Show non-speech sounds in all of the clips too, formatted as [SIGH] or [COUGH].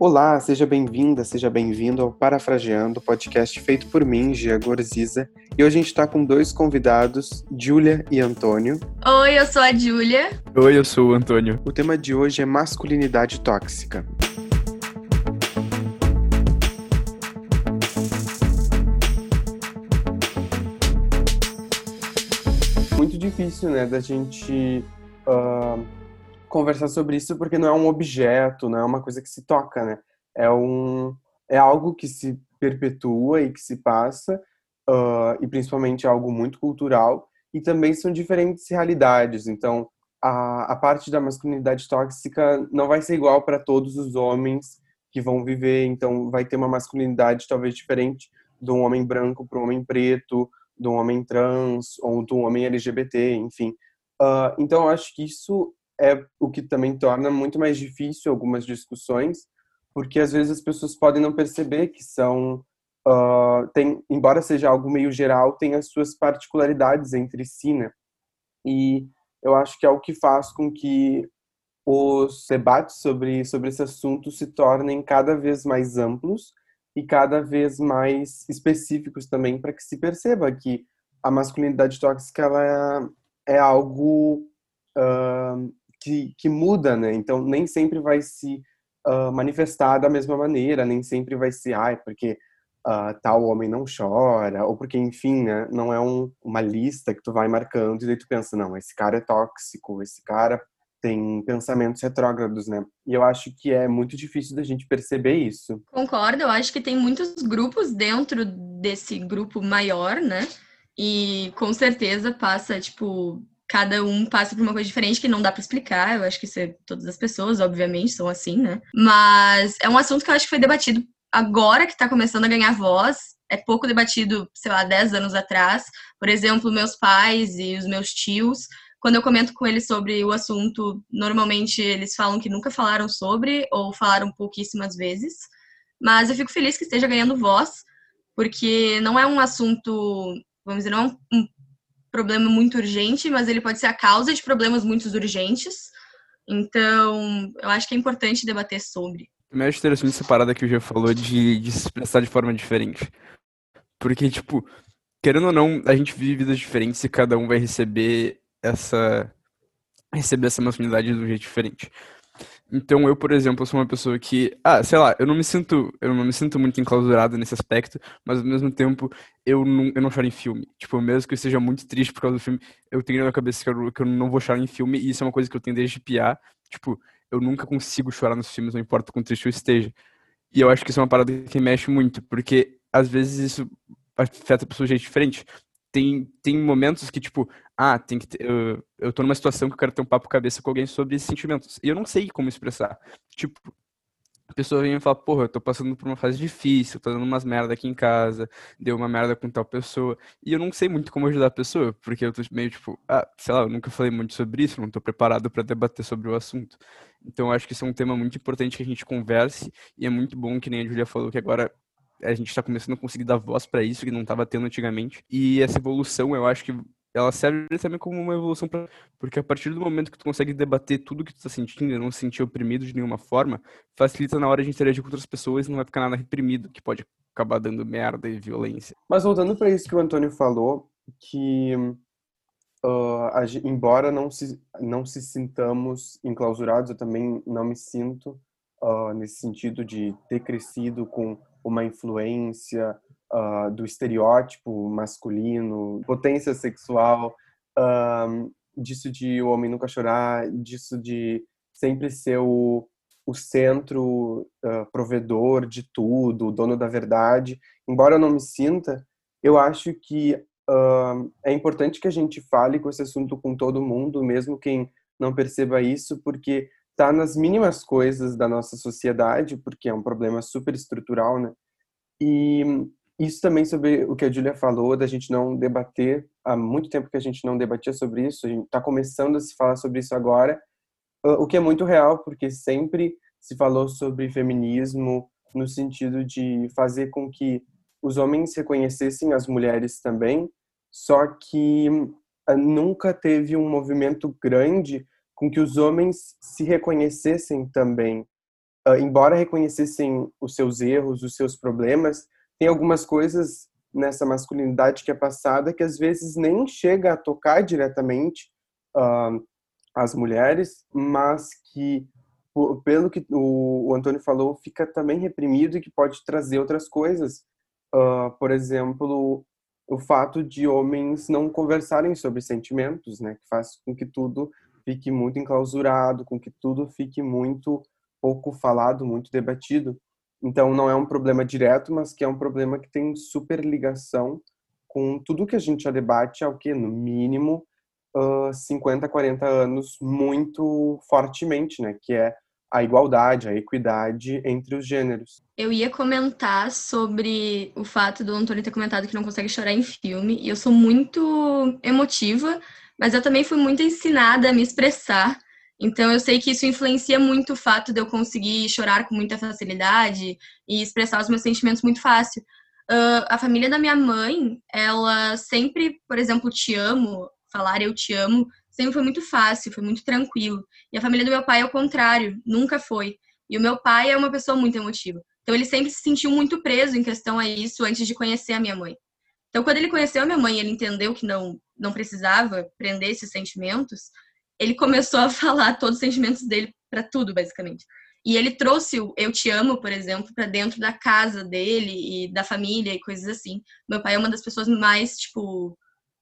Olá, seja bem-vinda, seja bem-vindo ao Parafraseando, podcast feito por mim, Gia Gorziza. E hoje a gente está com dois convidados, Júlia e Antônio. Oi, eu sou a Júlia. Oi, eu sou o Antônio. O tema de hoje é masculinidade tóxica. Muito difícil, né, da gente uh, conversar sobre isso porque não é um objeto, não é uma coisa que se toca, né? É um é algo que se perpetua e que se passa uh, e principalmente é algo muito cultural e também são diferentes realidades. Então a, a parte da masculinidade tóxica não vai ser igual para todos os homens que vão viver. Então vai ter uma masculinidade talvez diferente de um homem branco para um homem preto, de um homem trans ou de um homem LGBT, enfim. Uh, então eu acho que isso é o que também torna muito mais difícil algumas discussões, porque às vezes as pessoas podem não perceber que são uh, tem, embora seja algo meio geral, tem as suas particularidades entre si, né? E eu acho que é o que faz com que os debates sobre sobre esse assunto se tornem cada vez mais amplos e cada vez mais específicos também para que se perceba que a masculinidade tóxica ela é, é algo uh, que, que muda, né? Então, nem sempre vai se uh, manifestar da mesma maneira, nem sempre vai ser, ai, porque uh, tal homem não chora, ou porque, enfim, né, não é um, uma lista que tu vai marcando e daí tu pensa, não, esse cara é tóxico, esse cara tem pensamentos retrógrados, né? E eu acho que é muito difícil da gente perceber isso. Concordo, eu acho que tem muitos grupos dentro desse grupo maior, né? E com certeza passa, tipo, cada um passa por uma coisa diferente que não dá para explicar. Eu acho que isso é, todas as pessoas, obviamente, são assim, né? Mas é um assunto que eu acho que foi debatido agora que está começando a ganhar voz. É pouco debatido, sei lá, 10 anos atrás. Por exemplo, meus pais e os meus tios, quando eu comento com eles sobre o assunto, normalmente eles falam que nunca falaram sobre ou falaram pouquíssimas vezes. Mas eu fico feliz que esteja ganhando voz, porque não é um assunto, vamos dizer, não é um problema muito urgente, mas ele pode ser a causa de problemas muito urgentes. Então, eu acho que é importante debater sobre. Eu acho interessante essa parada que o Jean falou de, de se expressar de forma diferente. Porque, tipo, querendo ou não, a gente vive vidas diferentes e cada um vai receber essa receber essa masculinidade de um jeito diferente. Então eu, por exemplo, sou uma pessoa que, ah, sei lá, eu não me sinto, eu não me sinto muito enclausurado nesse aspecto, mas ao mesmo tempo eu não, eu não choro em filme. Tipo, mesmo que eu esteja muito triste por causa do filme, eu tenho na minha cabeça que eu, que eu não vou chorar em filme, e isso é uma coisa que eu tenho desde piar. Tipo, eu nunca consigo chorar nos filmes, não importa quão triste eu esteja. E eu acho que isso é uma parada que mexe muito, porque às vezes isso afeta pessoas de jeito diferente tem, tem momentos que, tipo, ah, tem que ter, eu, eu tô numa situação que eu quero ter um papo cabeça com alguém sobre esses sentimentos. E eu não sei como expressar. Tipo, a pessoa vem e fala, porra, eu tô passando por uma fase difícil, tô dando umas merda aqui em casa, deu uma merda com tal pessoa. E eu não sei muito como ajudar a pessoa, porque eu tô meio tipo, ah, sei lá, eu nunca falei muito sobre isso, não tô preparado para debater sobre o assunto. Então eu acho que isso é um tema muito importante que a gente converse, e é muito bom que nem a Julia falou que agora a gente está começando a conseguir dar voz para isso que não estava tendo antigamente. E essa evolução, eu acho que ela serve também como uma evolução para porque a partir do momento que tu consegue debater tudo que tu está sentindo e não se sentir oprimido de nenhuma forma, facilita na hora de interagir com outras pessoas e não vai ficar nada reprimido, que pode acabar dando merda e violência. Mas voltando para isso que o Antônio falou, que uh, embora não se não se sintamos enclausurados, eu também não me sinto uh, nesse sentido de ter crescido com uma influência uh, do estereótipo masculino, potência sexual, uh, disso de o homem nunca chorar, disso de sempre ser o, o centro uh, provedor de tudo, o dono da verdade. Embora eu não me sinta, eu acho que é importante que a gente fale com esse assunto com todo mundo, mesmo quem não perceba isso, porque está nas mínimas coisas da nossa sociedade, porque é um problema super estrutural, né? E isso também sobre o que a Julia falou, da gente não debater, há muito tempo que a gente não debatia sobre isso, a gente está começando a se falar sobre isso agora, o que é muito real, porque sempre se falou sobre feminismo no sentido de fazer com que os homens reconhecessem as mulheres também, só que nunca teve um movimento grande com que os homens se reconhecessem também. uh, embora reconhecessem os seus erros, os seus problemas, tem algumas coisas nessa masculinidade que é passada que às vezes nem chega a tocar diretamente uh, as mulheres, mas que pelo que o, Antônio falou fica também reprimido e que pode trazer outras coisas, uh, por exemplo o fato de homens não conversarem sobre sentimentos, né, que faz com que tudo fique muito enclausurado, com que tudo fique muito pouco falado, muito debatido. Então não é um problema direto, mas que é um problema que tem super ligação com tudo que a gente já debate há o que no mínimo uh, 50, 40 anos muito fortemente, né, que é a igualdade, a equidade entre os gêneros. Eu ia comentar sobre o fato do Antônio ter comentado que não consegue chorar em filme, e eu sou muito emotiva, mas eu também fui muito ensinada a me expressar. Então eu sei que isso influencia muito o fato de eu conseguir chorar com muita facilidade e expressar os meus sentimentos muito fácil. Uh, a família da minha mãe, ela sempre, por exemplo, te amo, falar eu te amo, sempre foi muito fácil, foi muito tranquilo. E a família do meu pai é o contrário, nunca foi. E o meu pai é uma pessoa muito emotiva. Então ele sempre se sentiu muito preso em questão a isso antes de conhecer a minha mãe. Então quando ele conheceu a minha mãe, ele entendeu que não não precisava prender esses sentimentos, ele começou a [LAUGHS] falar todos os sentimentos dele para tudo, basicamente. E ele trouxe o Eu Te Amo, por exemplo, para dentro da casa dele e da família e coisas assim. Meu pai é uma das pessoas mais, tipo,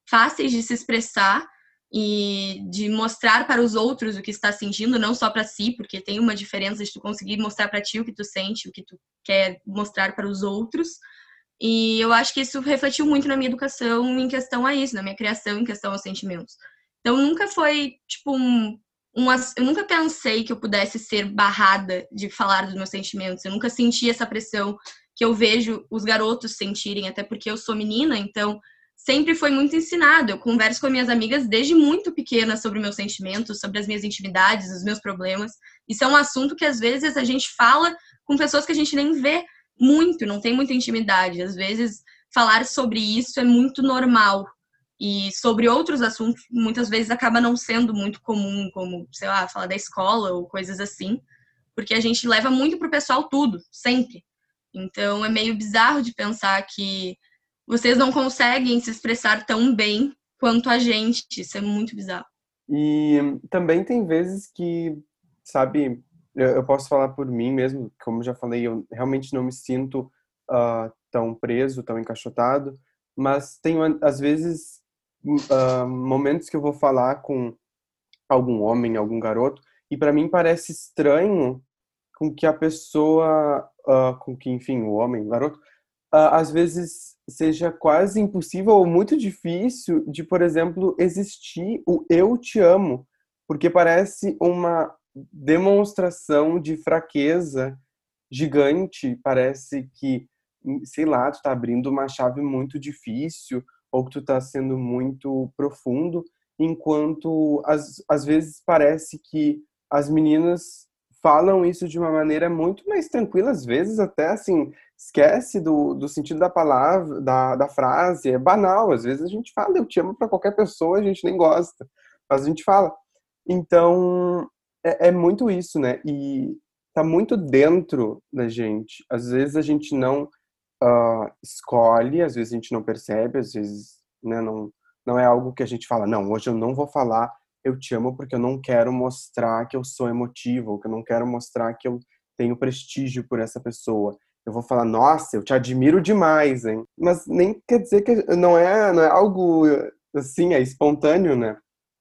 fáceis de se expressar e de mostrar para os outros o que está sentindo, não só para si, porque tem uma diferença de tu conseguir mostrar para ti o que tu sente, o que tu quer mostrar para os outros. E eu acho que isso refletiu muito na minha educação em questão a isso, na minha criação em questão aos sentimentos. Então nunca foi tipo um, um eu nunca pensei que eu pudesse ser barrada de falar dos meus sentimentos. Eu nunca senti essa pressão que eu vejo os garotos sentirem, até porque eu sou menina, então sempre foi muito ensinado. Eu converso com minhas amigas desde muito pequena sobre meus sentimentos, sobre as minhas intimidades, os meus problemas. Isso é um assunto que às vezes a gente fala com pessoas que a gente nem vê muito, não tem muita intimidade. Às vezes falar sobre isso é muito normal. E sobre outros assuntos, muitas vezes acaba não sendo muito comum, como, sei lá, falar da escola ou coisas assim, porque a gente leva muito pro pessoal tudo, sempre. Então é meio bizarro de pensar que vocês não conseguem se expressar tão bem quanto a gente. Isso é muito bizarro. E também tem vezes que, sabe, eu, posso falar por mim mesmo, como já falei, eu realmente não me sinto uh, tão preso, tão encaixotado, mas tenho, às vezes, uh, momentos que eu vou falar com algum homem, algum garoto, e para mim parece estranho com que a pessoa, uh, com que, enfim, o homem, o garoto, às vezes seja quase impossível ou muito difícil de, por exemplo, existir o eu te amo, porque parece uma demonstração de fraqueza gigante, parece que, sei lá, tu tá abrindo uma chave muito difícil ou que tu tá sendo muito profundo, enquanto às, às vezes parece que as meninas falam isso de uma maneira muito mais tranquila, às vezes até assim, esquece do, do sentido da palavra, da, da frase, é banal. Às vezes a gente fala, eu te amo para qualquer pessoa, a gente nem gosta, mas a gente fala. Então, é, é muito isso, né? E tá muito dentro da gente. Às vezes a gente não uh, escolhe, às vezes a gente não percebe, às vezes né, não, não é algo que a gente fala, não, hoje eu não vou falar eu te amo porque eu não quero mostrar que eu sou emotivo, que eu não quero mostrar que eu tenho prestígio por essa pessoa eu vou falar, nossa, eu te admiro demais, hein? Mas nem quer dizer que não é, não é algo assim, é espontâneo, né?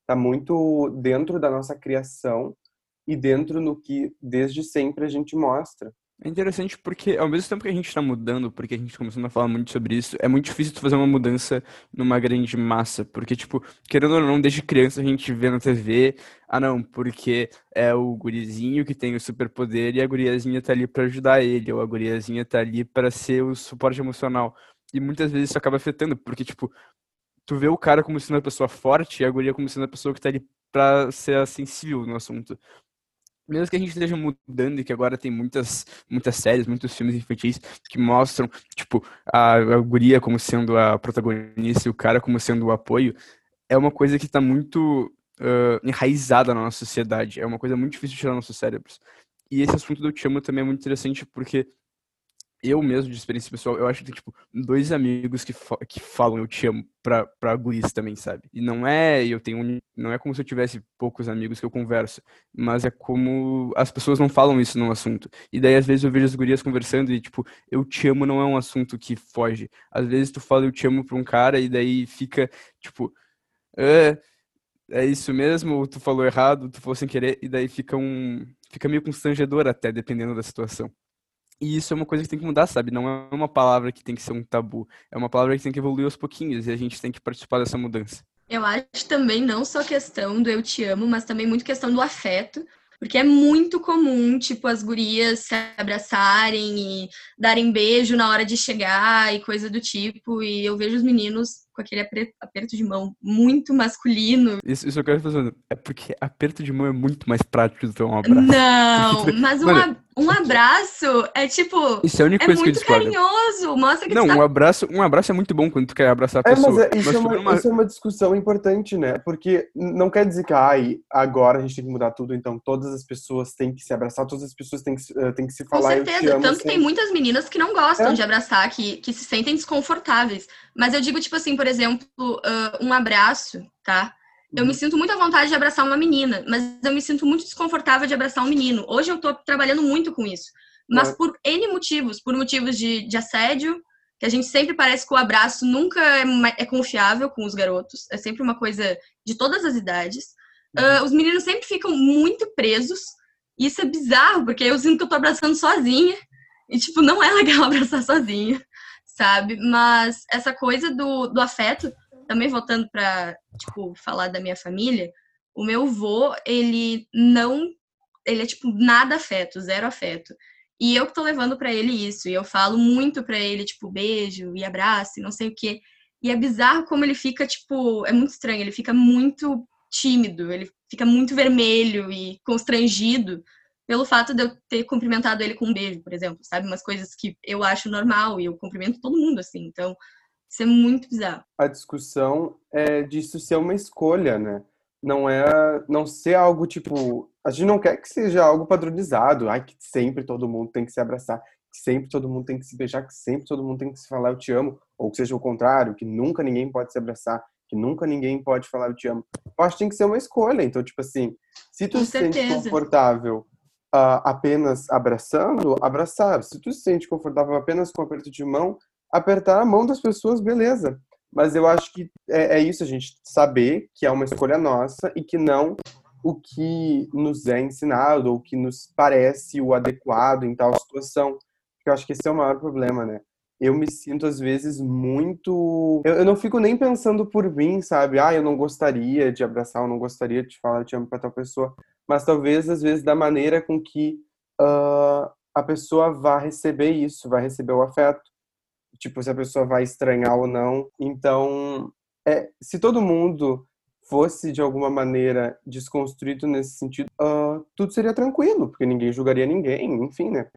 Tá muito dentro da nossa criação e dentro no que desde sempre a gente mostra. É interessante porque, ao mesmo tempo que a gente está mudando, porque a gente começando a falar muito sobre isso, é muito difícil tu fazer uma mudança numa grande massa. Porque, tipo, querendo ou não, desde criança a gente vê na TV, ah não, porque é o gurizinho que tem o superpoder e a guriazinha tá ali para ajudar ele, ou a guriazinha tá ali para ser o suporte emocional. E muitas vezes isso acaba afetando, porque, tipo, tu vê o cara como sendo a pessoa forte e a guria como sendo a pessoa que tá ali pra ser sensível no assunto mesmo que a gente esteja mudando e que agora tem muitas, muitas séries, muitos filmes infantis que mostram, tipo, a, a guria como sendo a protagonista e o cara como sendo o apoio, é uma coisa que está muito uh, enraizada na nossa sociedade. É uma coisa muito difícil de tirar nossos cérebros. E esse assunto do te amo também é muito interessante porque eu mesmo, de experiência pessoal, eu acho que tem, tipo, dois amigos que, fa que falam eu te amo pra, pra guris também, sabe? E não é, eu tenho, não é como se eu tivesse poucos amigos que eu converso, mas é como as pessoas não falam isso num assunto. E daí, às vezes, eu vejo as gurias conversando e, tipo, eu te amo não é um assunto que foge. Às vezes, tu fala eu te amo pra um cara e daí fica, tipo, é, é isso mesmo, ou tu falou errado, tu falou sem querer, e daí fica um, fica meio constrangedor até, dependendo da situação. E isso é uma coisa que tem que mudar, sabe? Não é uma palavra que tem que ser um tabu. É uma palavra que tem que evoluir aos pouquinhos e a gente tem que participar dessa mudança. Eu acho também não só questão do eu te amo, mas também muito questão do afeto. Porque é muito comum, tipo, as gurias se abraçarem e darem beijo na hora de chegar e coisa do tipo. E eu vejo os meninos com aquele aperto de mão muito masculino. Isso, isso eu quero fazer. É porque aperto de mão é muito mais prático do que um abraço. Não, [LAUGHS] mas um, Mano, um abraço é tipo. Isso é a única é coisa muito que eu carinhoso. Mostra que Não, tá... um abraço, um abraço é muito bom quando tu quer abraçar a é, pessoa. Mas é, isso, mas é uma, uma... isso é uma discussão importante, né? Porque não quer dizer que ai, agora a gente tem que mudar tudo, então todas as pessoas têm que se abraçar, todas as pessoas têm que, uh, têm que se falar. Com certeza, tanto que tem muitas meninas que não gostam é. de abraçar, que, que se sentem desconfortáveis. Mas eu digo, tipo assim, por exemplo, uh, um abraço, tá? Eu me uhum. sinto muito à vontade de abraçar uma menina, mas eu me sinto muito desconfortável de abraçar um menino. Hoje eu tô trabalhando muito com isso. Mas por N motivos, por motivos de, de assédio, que a gente sempre parece que o abraço nunca é, é, confiável com os garotos, é sempre uma coisa de todas as idades. Uh, os meninos sempre ficam muito presos, e isso é bizarro, porque eu sinto que eu tô abraçando sozinha, e tipo, não é legal [LAUGHS] abraçar sozinha sabe? Mas essa coisa do, do afeto, também voltando para tipo, falar da minha família, o meu vô, ele não. Ele é, tipo, nada afeto, zero afeto. E eu que tô levando para ele isso. E eu falo muito para ele, tipo, beijo e abraço e não sei o quê. E é bizarro como ele fica, tipo, é muito estranho, ele fica muito tímido, ele fica muito vermelho e constrangido pelo fato de eu ter cumprimentado ele com um beijo, por exemplo, sabe? Umas coisas que eu acho normal e eu cumprimento todo mundo assim. Então, isso é muito bizarro. A discussão é disso ser uma escolha, né? Não é não ser algo tipo, a gente não quer que seja algo padronizado, ai que sempre todo mundo tem que se abraçar, que sempre todo mundo tem que se beijar, que sempre todo mundo tem que se falar eu te amo, ou que seja o contrário, que nunca ninguém pode se abraçar, que nunca ninguém pode falar eu te amo. Eu acho que tem que ser uma escolha. Então, tipo assim, se tu Com se sente certeza. confortável uh, apenas abraçando, abraçar. Se tu se sente confortável apenas com aperto de mão, apertar a mão das pessoas, beleza. Mas eu acho que é, é isso, a gente saber que é uma escolha nossa e que não o que nos é ensinado ou que nos parece o adequado em tal situação. Porque eu acho que esse é o maior problema, né? Eu me sinto, às vezes, muito. Eu, eu não fico nem pensando por mim, sabe? Ah, eu não gostaria de abraçar, eu não gostaria de falar, eu te amo pra tal pessoa mas talvez às vezes da maneira com que uh, a pessoa vai receber isso, vai receber o afeto, tipo se a pessoa vai estranhar ou não. Então, é, se todo mundo fosse de alguma maneira desconstruído nesse sentido, uh, tudo seria tranquilo, porque ninguém julgaria ninguém, enfim, né?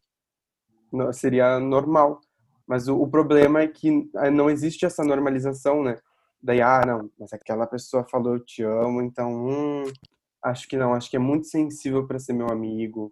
Não, seria normal. Mas o, o, problema é que ah, não existe essa normalização, né? Daí, ah, não, mas aquela pessoa falou eu te amo, então, hum, Acho que não, acho que é muito sensível para ser meu amigo,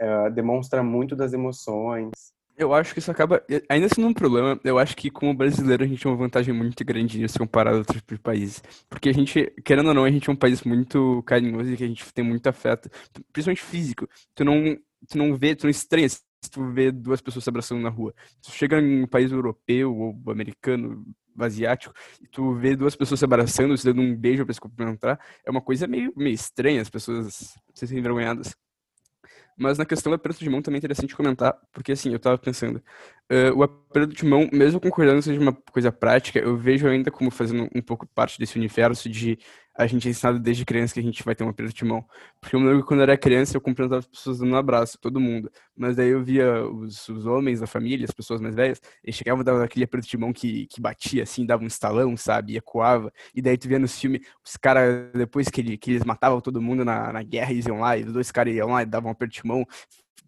é, demonstra muito das emoções. Eu acho que isso acaba, ainda sendo um problema, eu acho que como brasileiro a gente tem uma vantagem muito grande nisso comparado a outros países. Porque a gente, querendo ou não, a gente é um país muito carinhoso e que a gente tem muito afeto, principalmente físico. Tu não, tu não vê, tu não estranha se tu vê duas pessoas se abraçando na rua. Tu chega em um país europeu ou americano, asiático, e tu vê duas pessoas se abraçando, se dando um beijo para se cumprimentar, é uma coisa meio, meio estranha, as pessoas se sentem envergonhadas. Mas na questão do aperto de mão também é interessante comentar, porque assim, eu tava pensando, uh, o aperto de mão, mesmo concordando seja uma coisa prática, eu vejo ainda como fazendo um pouco parte desse universo de a gente é ensinado desde criança que a gente vai ter um aperto de mão. Porque eu me lembro que quando eu era criança eu cumprimentava as pessoas dando um abraço, todo mundo. Mas daí eu via os, os homens da família, as pessoas mais velhas, eles chegavam dava aquele aperto de mão que, que batia assim, dava um estalão, sabe? E ecoava. E daí tu via nos filmes, os caras, depois que, ele, que eles matavam todo mundo na, na guerra, eles iam lá, e os dois caras iam lá e davam um aperto de mão,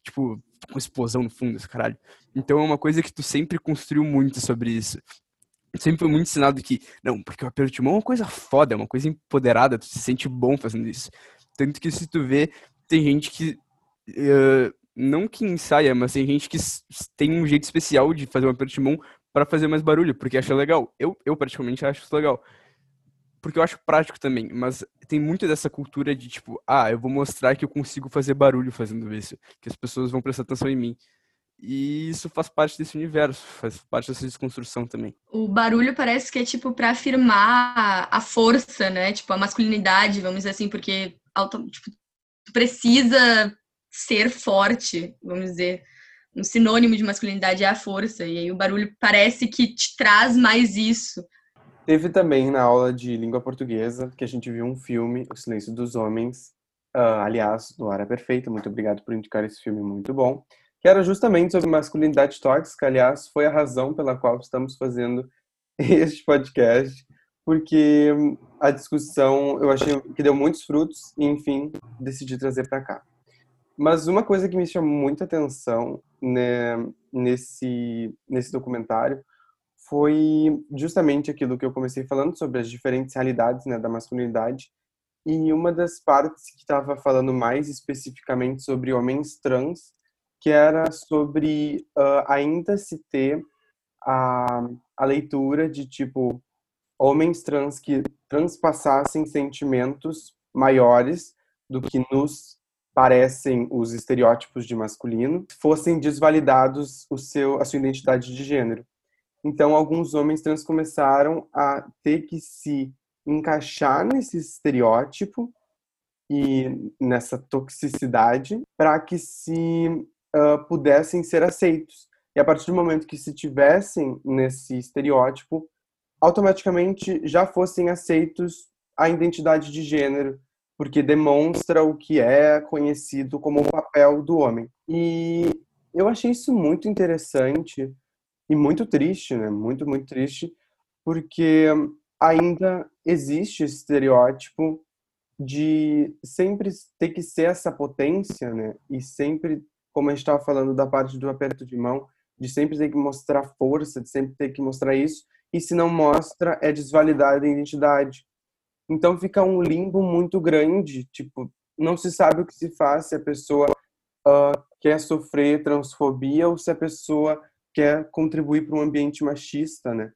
tipo, com explosão no fundo, esse caralho. Então é uma coisa que tu sempre construiu muito sobre isso sempre foi muito ensinado que, não, porque o aperto de mão é uma coisa foda, é uma coisa empoderada, tu se sente bom fazendo isso. Tanto que se tu vê, tem gente que uh, não que ensaia, mas tem gente que tem um jeito especial de fazer um aperto de mão para fazer mais barulho, porque acha legal. Eu, eu praticamente acho isso legal. Porque eu acho prático também, mas tem muito dessa cultura de tipo, ah, eu vou mostrar que eu consigo fazer barulho fazendo isso, que as pessoas vão prestar atenção em mim. E isso faz parte desse universo, faz parte dessa desconstrução também. O barulho parece que é tipo para afirmar a força, né? Tipo a masculinidade, vamos dizer assim, porque tipo, tu precisa ser forte, vamos dizer. Um sinônimo de masculinidade é a força, e aí o barulho parece que te traz mais isso. Teve também na aula de língua portuguesa que a gente viu um filme, O Silêncio dos Homens. Uh, aliás, no Hora Perfeita, muito obrigado por indicar esse filme muito bom que era justamente sobre masculinidade tóxica. Aliás, foi a razão pela qual estamos fazendo [LAUGHS] este podcast, porque a discussão eu achei que deu muitos frutos e, enfim, decidi trazer para cá. Mas uma coisa que me chamou muita atenção né, nesse, nesse documentário foi justamente aquilo que eu comecei falando sobre as diferentes realidades né, da masculinidade. E uma das partes que estava falando mais especificamente sobre homens trans que era sobre uh, ainda se ter a, a leitura de tipo homens trans que transpassassem sentimentos maiores do que nos parecem os estereótipos de masculino, fossem desvalidados o seu a sua identidade de gênero. Então alguns homens trans começaram a ter que se encaixar nesse estereótipo e nessa toxicidade para que se uh, pudessem ser aceitos. E a partir do momento que se tivessem nesse estereótipo, automaticamente já fossem aceitos a identidade de gênero, porque demonstra o que é conhecido como o papel do homem. E eu achei isso muito interessante e muito triste, né? Muito, muito triste, porque ainda existe esse estereótipo de sempre ter que ser essa potência, né? E sempre como a gente estava falando da parte do aperto de mão, de sempre ter que mostrar força, de sempre ter que mostrar isso, e se não mostra, é desvalidada a identidade. Então fica um limbo muito grande, tipo, não se sabe o que se faz se a pessoa uh, quer sofrer transfobia ou se a pessoa quer contribuir para um ambiente machista, né?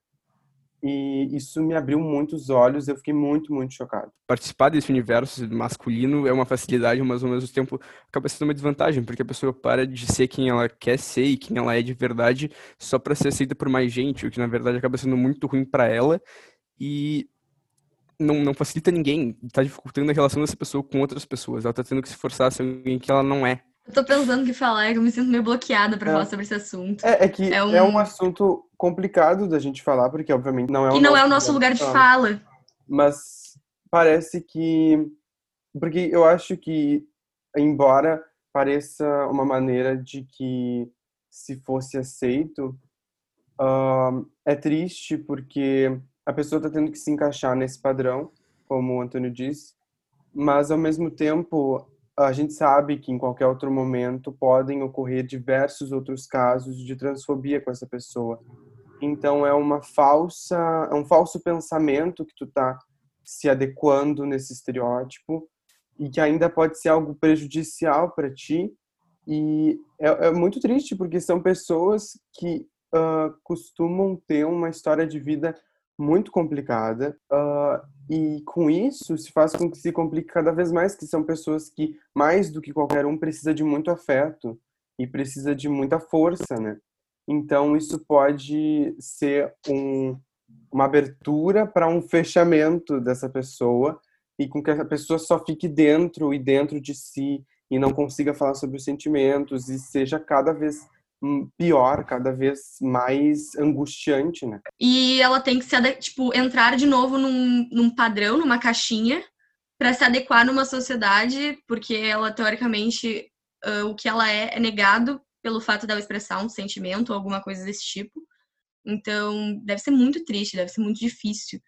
E isso me abriu muitos olhos, eu fiquei muito, muito chocado. Participar desse universo masculino é uma facilidade, mas ao mesmo tempo acaba sendo uma desvantagem, porque a pessoa para de ser quem ela quer ser e quem ela é de verdade só para ser aceita por mais gente, o que na verdade acaba sendo muito ruim para ela e não, não facilita ninguém, está dificultando a relação dessa pessoa com outras pessoas, ela está tendo que se forçar a ser alguém que ela não é. Eu tô pensando o que falar, eu me sinto meio bloqueada pra é. falar sobre esse assunto. É, é que é um... é um... assunto complicado da gente falar, porque obviamente não é o E não é o nosso lugar de fala. Mas parece que. Porque eu acho que, embora pareça uma maneira de que se fosse aceito, uh, é triste porque a pessoa está tendo que se encaixar nesse padrão, como o Antônio disse, mas ao mesmo tempo a gente sabe que em qualquer outro momento podem ocorrer diversos outros casos de transfobia com essa pessoa. Então é uma falsa, é um falso pensamento que tu tá se adequando nesse estereótipo e que ainda pode ser algo prejudicial para ti. E é, é, muito triste porque são pessoas que uh, costumam ter uma história de vida muito complicada uh, e com isso se faz com que se complique cada vez mais que são pessoas que mais do que qualquer um precisa de muito afeto e precisa de muita força, né? Então isso pode ser um, uma abertura para um fechamento dessa pessoa e com que a pessoa só fique dentro e dentro de si e não consiga falar sobre os sentimentos e seja cada vez pior, cada vez mais angustiante, né? E ela tem que se tipo entrar de novo num, num padrão, numa caixinha, para se adequar numa sociedade, porque ela teoricamente uh, o que ela é é negado pelo fato dela expressar um sentimento ou alguma coisa desse tipo. Então, deve ser muito triste, deve ser muito difícil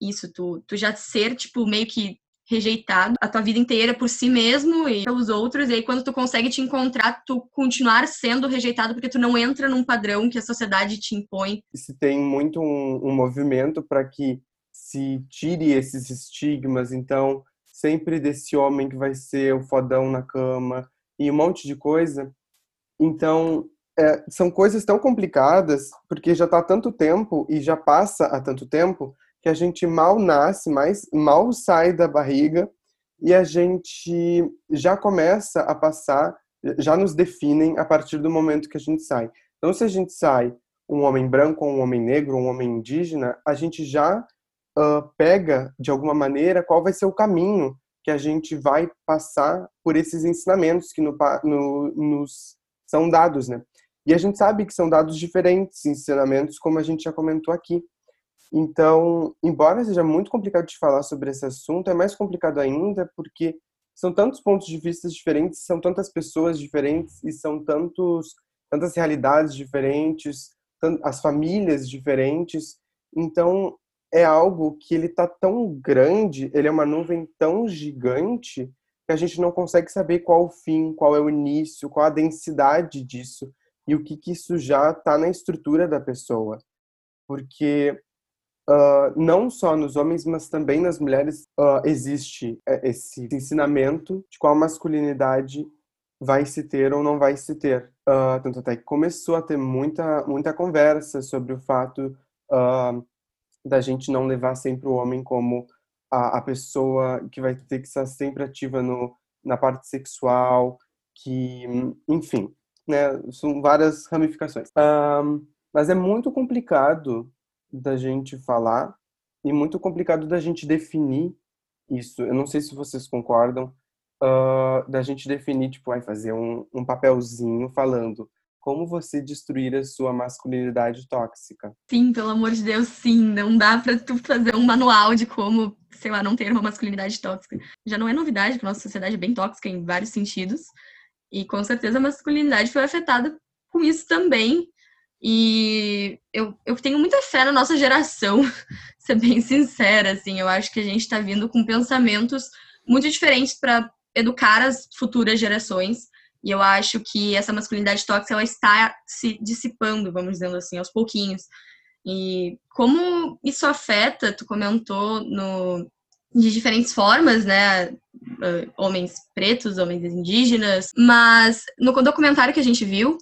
isso, tu, tu já ser, tipo, meio que rejeitado a tua vida inteira por si mesmo e pelos outros, e aí quando tu consegue te encontrar, tu continuar sendo rejeitado porque tu não entra num padrão que a sociedade te impõe. Se tem muito um, um movimento para que se tire esses estigmas, então sempre desse homem que vai ser o fodão na cama, e um monte de coisa. Então, é, são coisas tão complicadas, porque já está há tanto tempo e já passa há tanto tempo, que a gente mal nasce, mais, mal sai da barriga e a gente já começa a passar, já nos definem a partir do momento que a gente sai. Então, se a gente sai um homem branco, um homem negro, um homem indígena, a gente já uh, pega, de alguma maneira, qual vai ser o caminho que a gente vai passar por esses ensinamentos que no, no, nos são dados, né? E a gente sabe que são dados diferentes ensinamentos, como a gente já comentou aqui. Então, embora seja muito complicado de falar sobre esse assunto, é mais complicado ainda porque são tantos pontos de vista diferentes, são tantas pessoas diferentes e são tantos tantas realidades diferentes, as famílias diferentes. Então, é algo que ele tá tão grande, ele é uma nuvem tão gigante que a gente não consegue saber qual o fim, qual é o início, qual a densidade disso e o que, que isso já está na estrutura da pessoa. Porque uh, não só nos homens, mas também nas mulheres uh, existe é, esse ensinamento de qual masculinidade vai se ter ou não vai se ter. Uh, tanto até que começou a ter muita, muita conversa sobre o fato da gente não levar sempre o homem como a, a pessoa que vai ter que estar sempre ativa no, na parte sexual, que, enfim, né, são várias ramificações. Um, mas é muito complicado da gente falar e muito complicado da gente definir isso. Eu não sei se vocês concordam, uh, da gente definir, tipo, vai fazer um, um papelzinho falando como você destruir a sua masculinidade tóxica. Sim, pelo amor de Deus, sim. Não dá pra tu fazer um manual de como, sei lá, não ter uma masculinidade tóxica. Já não é novidade, a nossa sociedade é bem tóxica em vários sentidos. E com certeza a masculinidade foi afetada com isso também. E eu, eu tenho muita fé na nossa geração, [LAUGHS] ser bem sincera, assim. Eu acho que a gente tá vindo com pensamentos muito diferentes para educar as futuras gerações e eu acho que essa masculinidade tóxica ela está se dissipando, vamos dizendo assim, aos pouquinhos. E como isso afeta, tu comentou no, de diferentes formas, né? Uh, homens pretos, homens indígenas, mas no documentário que a gente viu,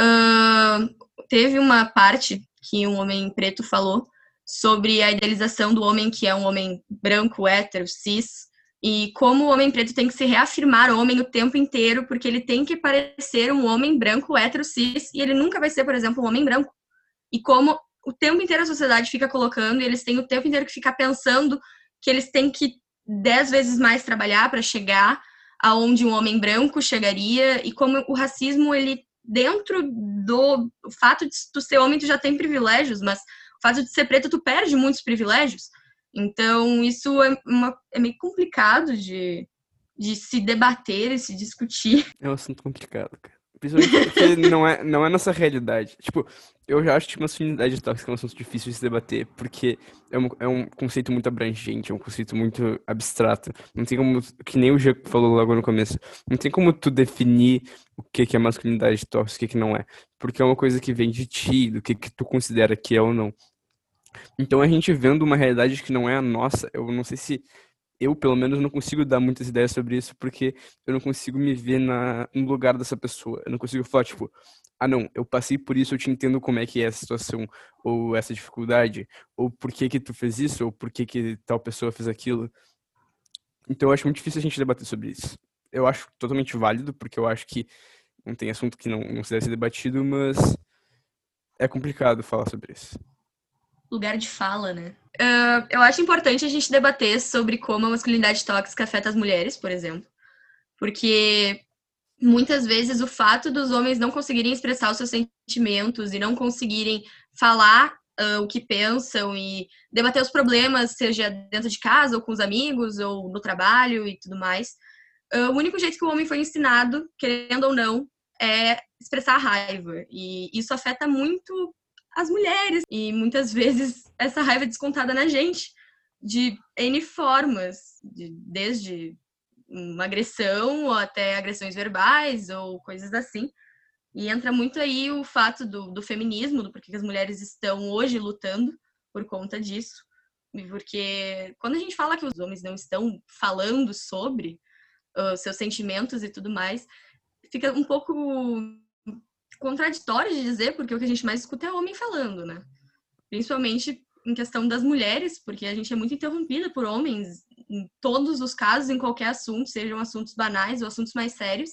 uh, teve uma parte que um homem preto falou sobre a idealização do homem que é um homem branco, hétero, cis, e como o homem preto tem que se reafirmar homem o tempo inteiro, porque ele tem que parecer um homem branco, hétero, cis, e ele nunca vai ser, por exemplo, um homem branco. E como o tempo inteiro a sociedade fica colocando, e eles têm o tempo inteiro que ficar pensando que eles têm que dez vezes mais trabalhar para chegar aonde um homem branco chegaria, e como o racismo, ele, dentro do fato de tu ser homem, tu já tem privilégios, mas o fato de ser preto, tu perde muitos privilégios. Então, isso é, uma, é meio complicado de, de se debater e se discutir. É um assunto complicado, cara. Principalmente porque [LAUGHS] não é, não é nossa realidade. Tipo, eu já acho que masculinidade tóxica é um assunto difícil de se debater, porque é um, é um conceito muito abrangente, é um conceito muito abstrato. Não tem como, que nem o Jaco falou logo no começo, não tem como tu definir o que, que é masculinidade tóxica e o que, que não é. Porque é uma coisa que vem de ti, do que, que tu considera que é ou não. Então a gente vendo uma realidade que não é a nossa, eu não sei se eu, pelo menos, não consigo dar muitas ideias sobre isso, porque eu não consigo me ver na, no lugar dessa pessoa. Eu não consigo falar, tipo, ah, não, eu passei por isso, eu te entendo como é que é essa situação, ou essa dificuldade, ou por que que tu fez isso, ou por que que tal pessoa fez aquilo. Então eu acho muito difícil a gente debater sobre isso. Eu acho totalmente válido, porque eu acho que não tem assunto que não, não se deve ser debatido, mas é complicado falar sobre isso lugar de fala, né? Uh, eu acho importante a gente debater sobre como a masculinidade tóxica afeta as mulheres, por exemplo. Porque muitas vezes o fato dos homens não conseguirem expressar os seus sentimentos e não conseguirem falar uh, o que pensam e debater os problemas, seja dentro de casa ou com os amigos ou no trabalho e tudo mais. Uh, o único jeito que o homem foi ensinado, querendo ou não, é expressar a raiva. E isso afeta muito as mulheres. E muitas vezes essa raiva é descontada na gente, de N formas, de, desde uma agressão ou até agressões verbais ou coisas assim. E entra muito aí o fato do, do feminismo, do porquê as mulheres estão hoje lutando por conta disso. Porque quando a gente fala que os homens não estão falando sobre uh, seus sentimentos e tudo mais, fica um pouco contraditório de dizer, porque o que a gente mais escuta é homem falando, né? Principalmente em questão das mulheres, porque a gente é muito interrompida por homens em todos os casos, em qualquer assunto, sejam assuntos banais ou assuntos mais sérios.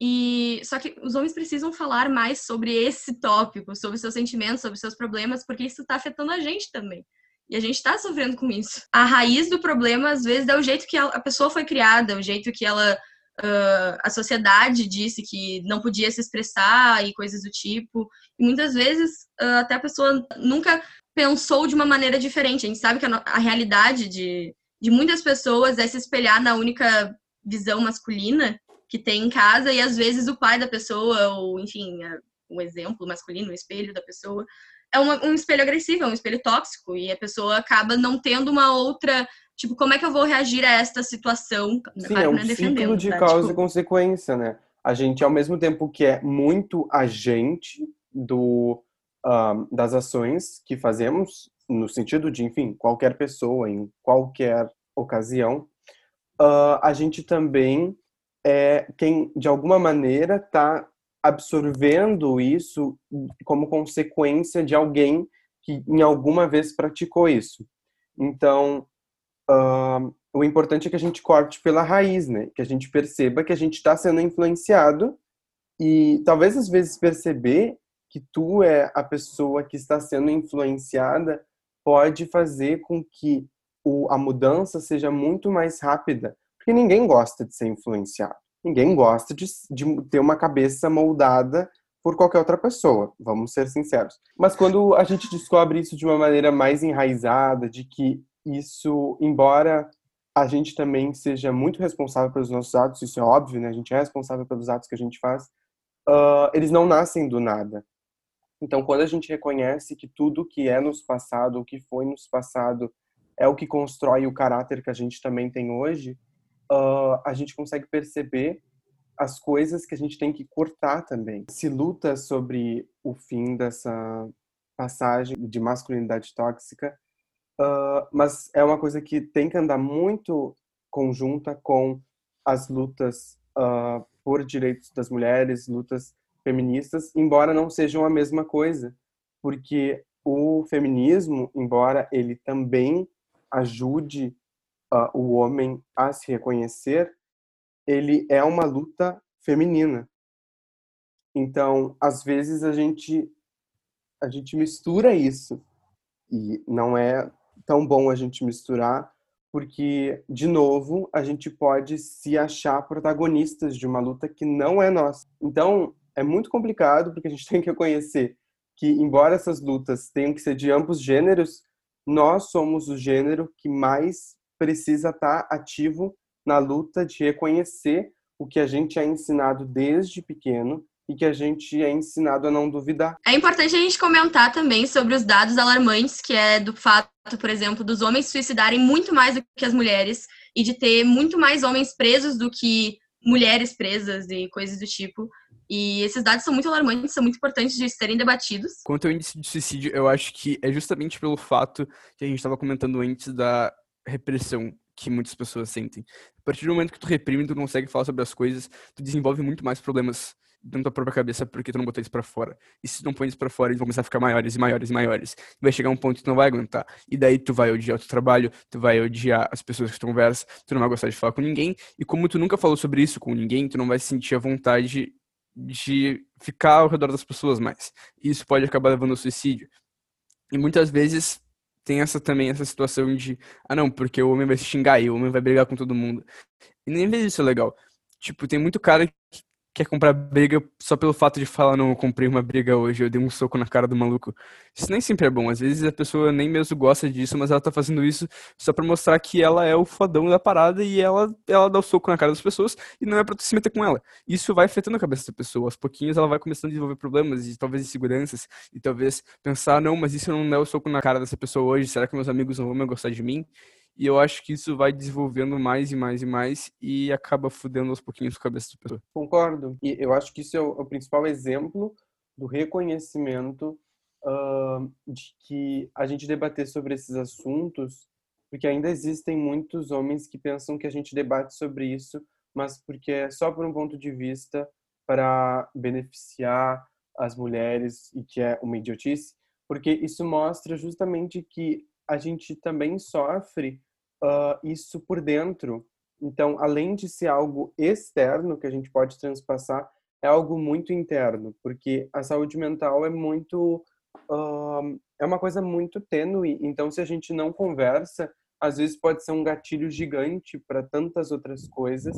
E só que os homens precisam falar mais sobre esse tópico, sobre seus sentimentos, sobre seus problemas, porque isso está afetando a gente também. E a gente está sofrendo com isso. A raiz do problema, às vezes, é o jeito que a pessoa foi criada, o jeito que ela. Uh, a sociedade disse que não podia se expressar e coisas do tipo. E muitas vezes, uh, até a pessoa nunca pensou de uma maneira diferente. A gente sabe que a, a realidade de, de muitas pessoas é se espelhar na única visão masculina que tem em casa e às vezes o pai da pessoa, ou enfim, o exemplo masculino, o espelho da pessoa, é uma, um espelho agressivo, é um espelho tóxico e a pessoa acaba não tendo uma outra tipo, como é que eu vou reagir a esta situação? Sim, claro, é um ciclo de tá? causa tipo... e consequência, né? A gente, ao mesmo tempo que é muito agente do, um, das ações que fazemos, no sentido de, enfim, qualquer pessoa, em qualquer ocasião, uh, a gente também é quem, de alguma maneira, está absorvendo isso como consequência de alguém que em alguma vez praticou isso. Então, uh, o importante é que a gente corte pela raiz, né? Que a gente perceba que a gente está sendo influenciado e talvez às vezes perceber que tu é a pessoa que está sendo influenciada pode fazer com que o, a mudança seja muito mais rápida, porque ninguém gosta de ser influenciado. Ninguém gosta de, de ter uma cabeça moldada por qualquer outra pessoa, vamos ser sinceros. Mas quando a gente descobre isso de uma maneira mais enraizada, de que isso, embora a gente também seja muito responsável pelos nossos atos, isso é óbvio, né? A gente é responsável pelos atos que a gente faz. Uh, eles não nascem do nada. Então, quando a gente reconhece que tudo que é nos passado, o que foi nos passado, é o que constrói o caráter que a gente também tem hoje, uh, a gente consegue perceber as coisas que a gente tem que cortar também. Se luta sobre o fim dessa passagem de masculinidade tóxica, uh, mas é uma coisa que tem que andar muito conjunta com as lutas uh, por direitos das mulheres, lutas feministas, embora não sejam a mesma coisa, porque o feminismo, embora ele também ajude uh, o homem a se reconhecer, ele é uma luta feminina. Então, às vezes a gente a gente mistura isso e não é tão bom a gente misturar porque de novo a gente pode se achar protagonistas de uma luta que não é nossa. Então, é muito complicado porque a gente [LAUGHS] tem que reconhecer que embora essas lutas tenham que ser de ambos gêneros, nós somos o gênero que mais precisa estar ativo na luta de reconhecer o que a gente é ensinado desde pequeno e que a gente é ensinado a não duvidar. É importante a gente comentar também sobre os dados alarmantes, que é do fato, por exemplo, dos homens suicidarem muito mais do que as mulheres e de ter muito mais homens presos do que mulheres presas e coisas do tipo. E esses dados são muito alarmantes, são muito importantes de serem debatidos. Quanto ao índice de suicídio, eu acho que é justamente pelo fato que a gente estava comentando antes da repressão que muitas pessoas sentem. A partir do momento que tu reprime, tu não consegue falar sobre as coisas, tu desenvolve muito mais problemas dentro da própria cabeça porque tu não botou isso para fora. E se tu não põe isso para fora, eles vão começar a ficar maiores e maiores e maiores. Vai chegar um ponto que tu não vai aguentar. E daí tu vai odiar o teu trabalho, tu vai odiar as pessoas que tu conversa, tu não vai gostar de falar com ninguém. E como tu nunca falou sobre isso com ninguém, tu não vai sentir a vontade de ficar ao redor das pessoas mais. Isso pode acabar levando ao suicídio. E muitas vezes tem essa também essa situação de, ah não, porque o homem vai se xingar e o homem vai brigar com todo mundo. E nem vezes isso é legal. Tipo, tem muito cara que quer comprar briga só pelo fato de falar, não, eu comprei uma briga hoje, eu dei um soco na cara do maluco. Isso nem sempre é bom. Às vezes a pessoa nem mesmo gosta disso, mas ela tá fazendo isso só pra mostrar que ela é o fodão da parada e ela, ela dá o soco na cara das pessoas e não é pra tu se meter com ela. Isso vai afetando a cabeça da pessoa. Aos pouquinhos ela vai começando a desenvolver problemas e talvez inseguranças e talvez pensar, não, mas isso não é o soco na cara dessa pessoa hoje, será que meus amigos não vão me gostar de mim? E eu acho que isso vai desenvolvendo mais e mais e mais e acaba fudendo aos pouquinhos a cabeça da pessoa. Concordo. E eu acho que isso é o, principal exemplo do reconhecimento uh, de que a gente debater sobre esses assuntos, porque ainda existem muitos homens que pensam que a gente debate sobre isso, mas porque é só por um ponto de vista para beneficiar as mulheres e que é uma idiotice, porque isso mostra justamente que a gente também sofre uh, isso por dentro. Então, além de ser algo externo que a gente pode transpassar, é algo muito interno, porque a saúde mental é muito uh, é uma coisa muito tênue. Então, se a gente não conversa, às vezes pode ser um gatilho gigante para tantas outras coisas.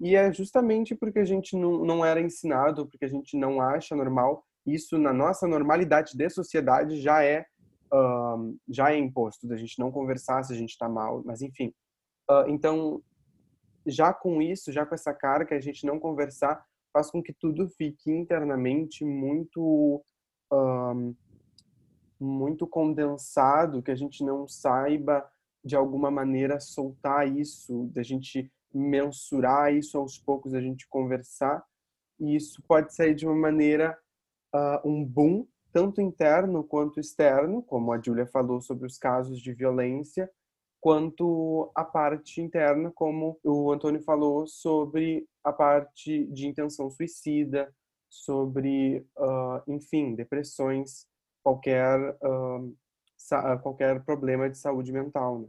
E é justamente porque a gente não, não era ensinado, porque a gente não acha normal. Isso na nossa normalidade de sociedade já é uh, já é imposto da gente não conversar se a gente está mal, mas enfim. Uh, então, já com isso, já com essa carga, a gente não conversar faz com que tudo fique internamente muito uh, muito condensado, que a gente não saiba de alguma maneira soltar isso, da gente mensurar isso aos poucos, a gente conversar. E isso pode sair de uma maneira uh, um boom tanto interno quanto externo, como a Júlia falou sobre os casos de violência, quanto a parte interna, como o Antônio falou sobre a parte de intenção suicida, sobre, uh, enfim, depressões, qualquer, uh, qualquer problema de saúde mental. Né?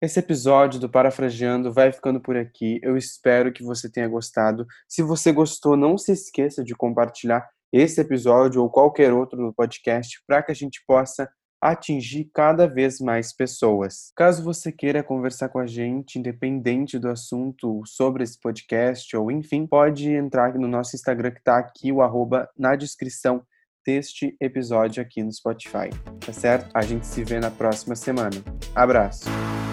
Esse episódio do Parafraseando vai ficando por aqui. Eu espero que você tenha gostado. Se você gostou, não se esqueça de compartilhar esse episódio ou qualquer outro no podcast para que a gente possa atingir cada vez mais pessoas. Caso você queira conversar com a gente, independente do assunto sobre esse podcast, ou enfim, pode entrar no nosso Instagram que está aqui, o arroba na descrição deste episódio aqui no Spotify, tá certo? A gente se vê na próxima semana. Abraço!